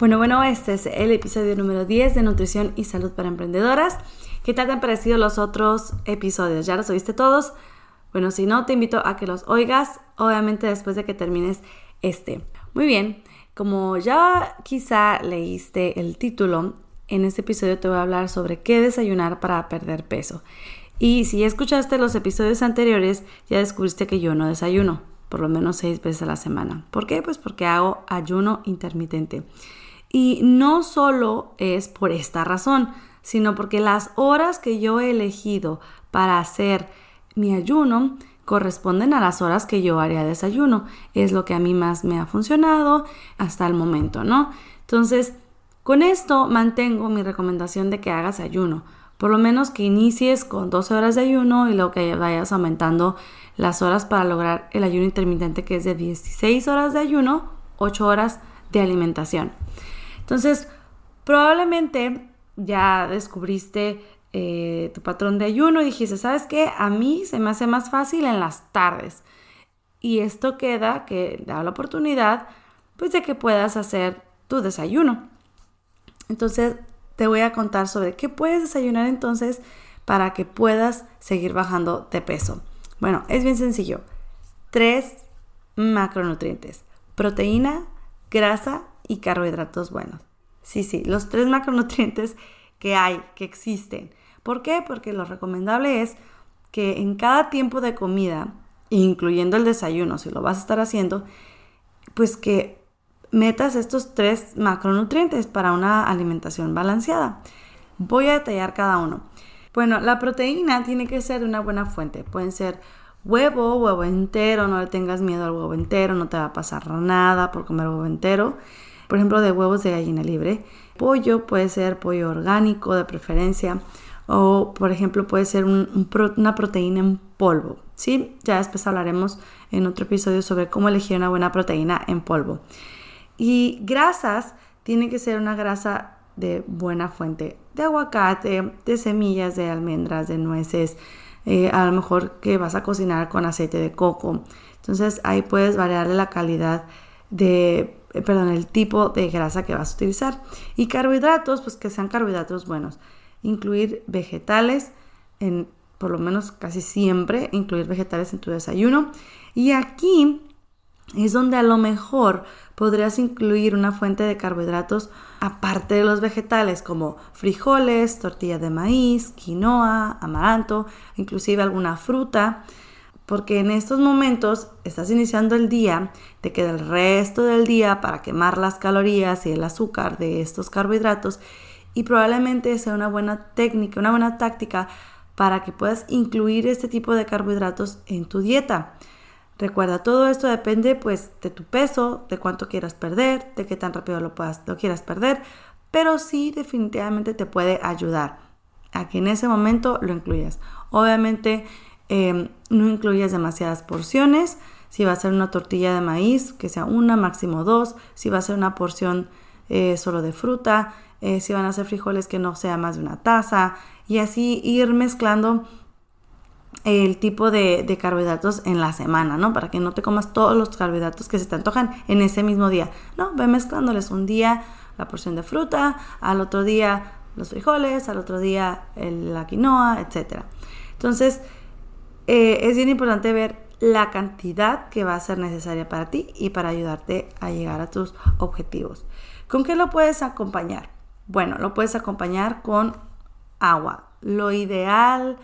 Bueno, bueno, este es el episodio número 10 de Nutrición y Salud para Emprendedoras. ¿Qué tal te han parecido los otros episodios? ¿Ya los oíste todos? Bueno, si no, te invito a que los oigas, obviamente después de que termines este. Muy bien, como ya quizá leíste el título, en este episodio te voy a hablar sobre qué desayunar para perder peso. Y si ya escuchaste los episodios anteriores, ya descubriste que yo no desayuno, por lo menos seis veces a la semana. ¿Por qué? Pues porque hago ayuno intermitente. Y no solo es por esta razón, sino porque las horas que yo he elegido para hacer mi ayuno corresponden a las horas que yo haría desayuno. Es lo que a mí más me ha funcionado hasta el momento, ¿no? Entonces, con esto mantengo mi recomendación de que hagas ayuno. Por lo menos que inicies con 12 horas de ayuno y luego que vayas aumentando las horas para lograr el ayuno intermitente que es de 16 horas de ayuno, 8 horas de alimentación. Entonces, probablemente ya descubriste eh, tu patrón de ayuno y dijiste, ¿sabes qué? A mí se me hace más fácil en las tardes. Y esto queda que da la oportunidad pues de que puedas hacer tu desayuno. Entonces, te voy a contar sobre qué puedes desayunar entonces para que puedas seguir bajando de peso. Bueno, es bien sencillo. Tres macronutrientes. Proteína, grasa y carbohidratos buenos. Sí, sí, los tres macronutrientes que hay, que existen. ¿Por qué? Porque lo recomendable es que en cada tiempo de comida, incluyendo el desayuno, si lo vas a estar haciendo, pues que metas estos tres macronutrientes para una alimentación balanceada. Voy a detallar cada uno. Bueno, la proteína tiene que ser una buena fuente. Pueden ser huevo, huevo entero, no le tengas miedo al huevo entero, no te va a pasar nada por comer huevo entero por ejemplo, de huevos de gallina libre. Pollo puede ser pollo orgánico de preferencia o, por ejemplo, puede ser una proteína en polvo. ¿sí? Ya después hablaremos en otro episodio sobre cómo elegir una buena proteína en polvo. Y grasas, tiene que ser una grasa de buena fuente, de aguacate, de semillas, de almendras, de nueces, eh, a lo mejor que vas a cocinar con aceite de coco. Entonces ahí puedes variarle la calidad de eh, perdón, el tipo de grasa que vas a utilizar. Y carbohidratos, pues que sean carbohidratos buenos. Incluir vegetales, en, por lo menos casi siempre, incluir vegetales en tu desayuno. Y aquí es donde a lo mejor podrías incluir una fuente de carbohidratos aparte de los vegetales como frijoles, tortilla de maíz, quinoa, amaranto, inclusive alguna fruta porque en estos momentos estás iniciando el día, te queda el resto del día para quemar las calorías y el azúcar de estos carbohidratos y probablemente sea una buena técnica, una buena táctica para que puedas incluir este tipo de carbohidratos en tu dieta. Recuerda, todo esto depende pues de tu peso, de cuánto quieras perder, de qué tan rápido lo, puedas, lo quieras perder, pero sí definitivamente te puede ayudar a que en ese momento lo incluyas. Obviamente Em, no incluyas demasiadas porciones. Si va a ser una tortilla de maíz, que sea una, máximo dos. Si va a ser una porción eh, solo de fruta. Eh, si van a ser frijoles, que no sea más de una taza. Y así ir mezclando el tipo de, carbohidratos en la semana, ¿no? Para que no te comas todos los carbohidratos que se te antojan en ese mismo día. No, ve mezclándoles un día la porción de fruta, al otro día los frijoles, al otro día la quinoa, etc. Entonces, eh, es bien importante ver la cantidad que va a ser necesaria para ti y para ayudarte a llegar a tus objetivos. ¿Con qué lo puedes acompañar? Bueno, lo puedes acompañar con agua. Lo ideal,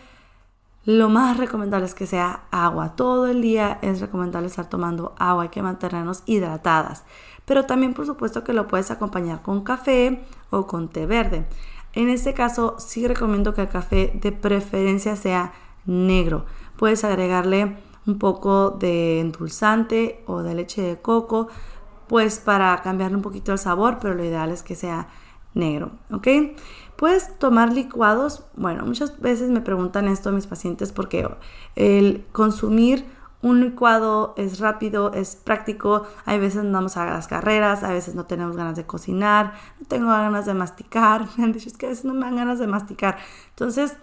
lo más recomendable es que sea agua. Todo el día es recomendable estar tomando agua, hay que mantenernos hidratadas. Pero también por supuesto que lo puedes acompañar con café o con té verde. En este caso sí recomiendo que el café de preferencia sea negro Puedes agregarle un poco de endulzante o de leche de coco, pues para cambiarle un poquito el sabor, pero lo ideal es que sea negro, ¿ok? Puedes tomar licuados, bueno, muchas veces me preguntan esto a mis pacientes porque el consumir un licuado es rápido, es práctico, hay veces andamos a las carreras, a veces no tenemos ganas de cocinar, no tengo ganas de masticar, me han dicho es que a veces no me dan ganas de masticar. Entonces,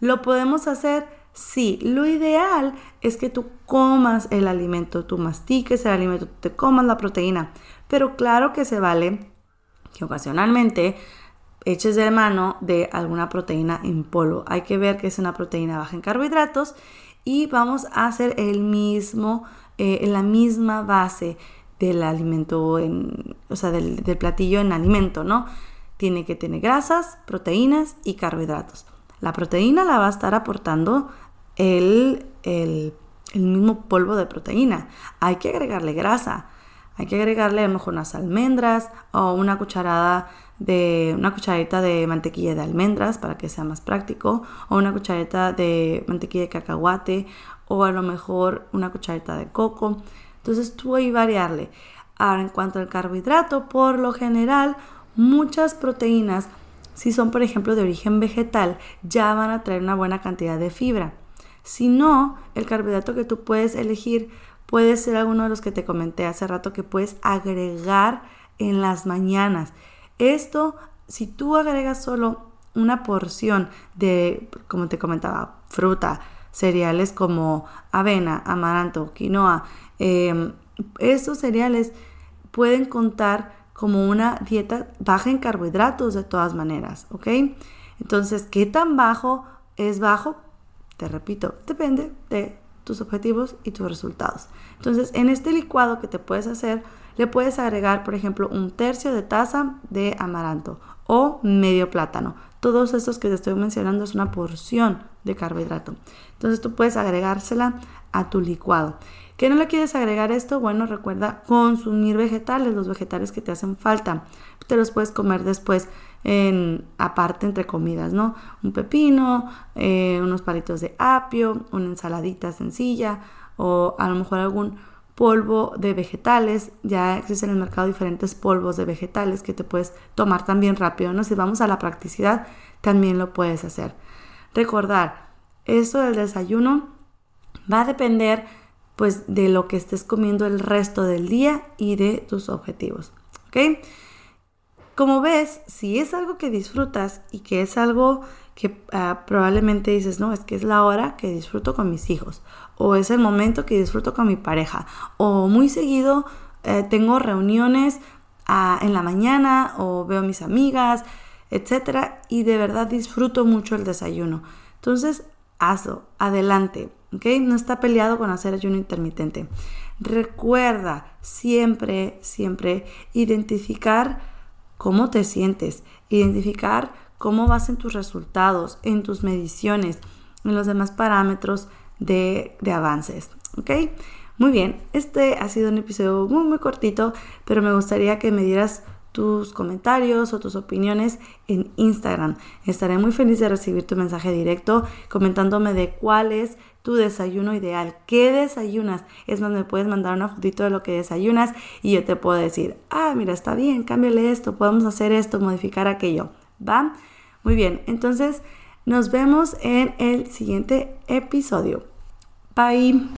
¿lo podemos hacer? Sí, lo ideal es que tú comas el alimento, tú mastiques el alimento, te comas la proteína, pero claro que se vale que ocasionalmente eches de mano de alguna proteína en polvo. Hay que ver que es una proteína baja en carbohidratos y vamos a hacer el mismo, eh, la misma base del alimento, en, o sea, del, platillo en alimento, ¿no? Tiene que tener grasas, proteínas y carbohidratos. La proteína la va a estar aportando el, el, mismo polvo de proteína. Hay que agregarle grasa. Hay que agregarle a lo mejor unas almendras o una cucharada de una cucharadita de mantequilla de almendras para que sea más práctico o una cucharita de mantequilla de cacahuate o a lo mejor una cucharita de coco. Entonces tú ahí variarle. Ahora en cuanto al carbohidrato, por lo general muchas proteínas, si son por ejemplo de origen vegetal, ya van a traer una buena cantidad de fibra. Si no, el carbohidrato que tú puedes elegir puede ser alguno de los que te comenté hace rato que puedes agregar en las mañanas. Esto, si tú agregas solo una porción de, como te comentaba, fruta, cereales como avena, amaranto, quinoa, em, estos cereales pueden contar como una dieta baja en carbohidratos de todas maneras, ¿ok? Entonces, ¿qué tan bajo es bajo? Te repito, depende de tus objetivos y tus resultados. Entonces, en este licuado que te puedes hacer, le puedes agregar, por ejemplo, un tercio de taza de amaranto o medio plátano. Todos estos que te estoy mencionando es una porción de carbohidrato. Entonces tú puedes agregársela a tu licuado. ¿Qué no le quieres agregar esto? Bueno, recuerda consumir vegetales, los vegetales que te hacen falta. Te los puedes comer después en aparte entre comidas, ¿no? Un pepino, eh, unos palitos de apio, una ensaladita sencilla o a lo mejor algún polvo de vegetales. Ya existen en el mercado diferentes polvos de vegetales que te puedes tomar también rápido, ¿no? Si vamos a la practicidad, también lo puedes hacer. Recordar, esto del desayuno va a depender pues de lo que estés comiendo el resto del día y de tus objetivos, ¿ok? Como ves, si es algo que disfrutas y que es algo que ah, probablemente dices, no, es que es la hora que disfruto con mis hijos, o es el momento que disfruto con mi pareja, o muy seguido eh, tengo reuniones ah, en la mañana o veo a mis amigas, etcétera, y de verdad disfruto mucho el desayuno. Entonces, hazlo, adelante, ¿ok? No está peleado con hacer ayuno intermitente. Recuerda siempre, siempre identificar cómo te sientes, identificar cómo vas en tus resultados, en tus mediciones, en los demás parámetros de, avances. ¿Ok? Muy bien, este ha sido un episodio muy muy cortito, pero me gustaría que me dieras tus comentarios o tus opiniones en Instagram. Estaré muy feliz de recibir tu mensaje directo comentándome de cuál es tu desayuno ideal. ¿Qué desayunas? Es más, me puedes mandar una fotito de lo que desayunas y yo te puedo decir, ah, mira, está bien, cámbiale esto, podemos hacer esto, modificar aquello. ¿Va? Muy bien, entonces nos vemos en el siguiente episodio. Bye.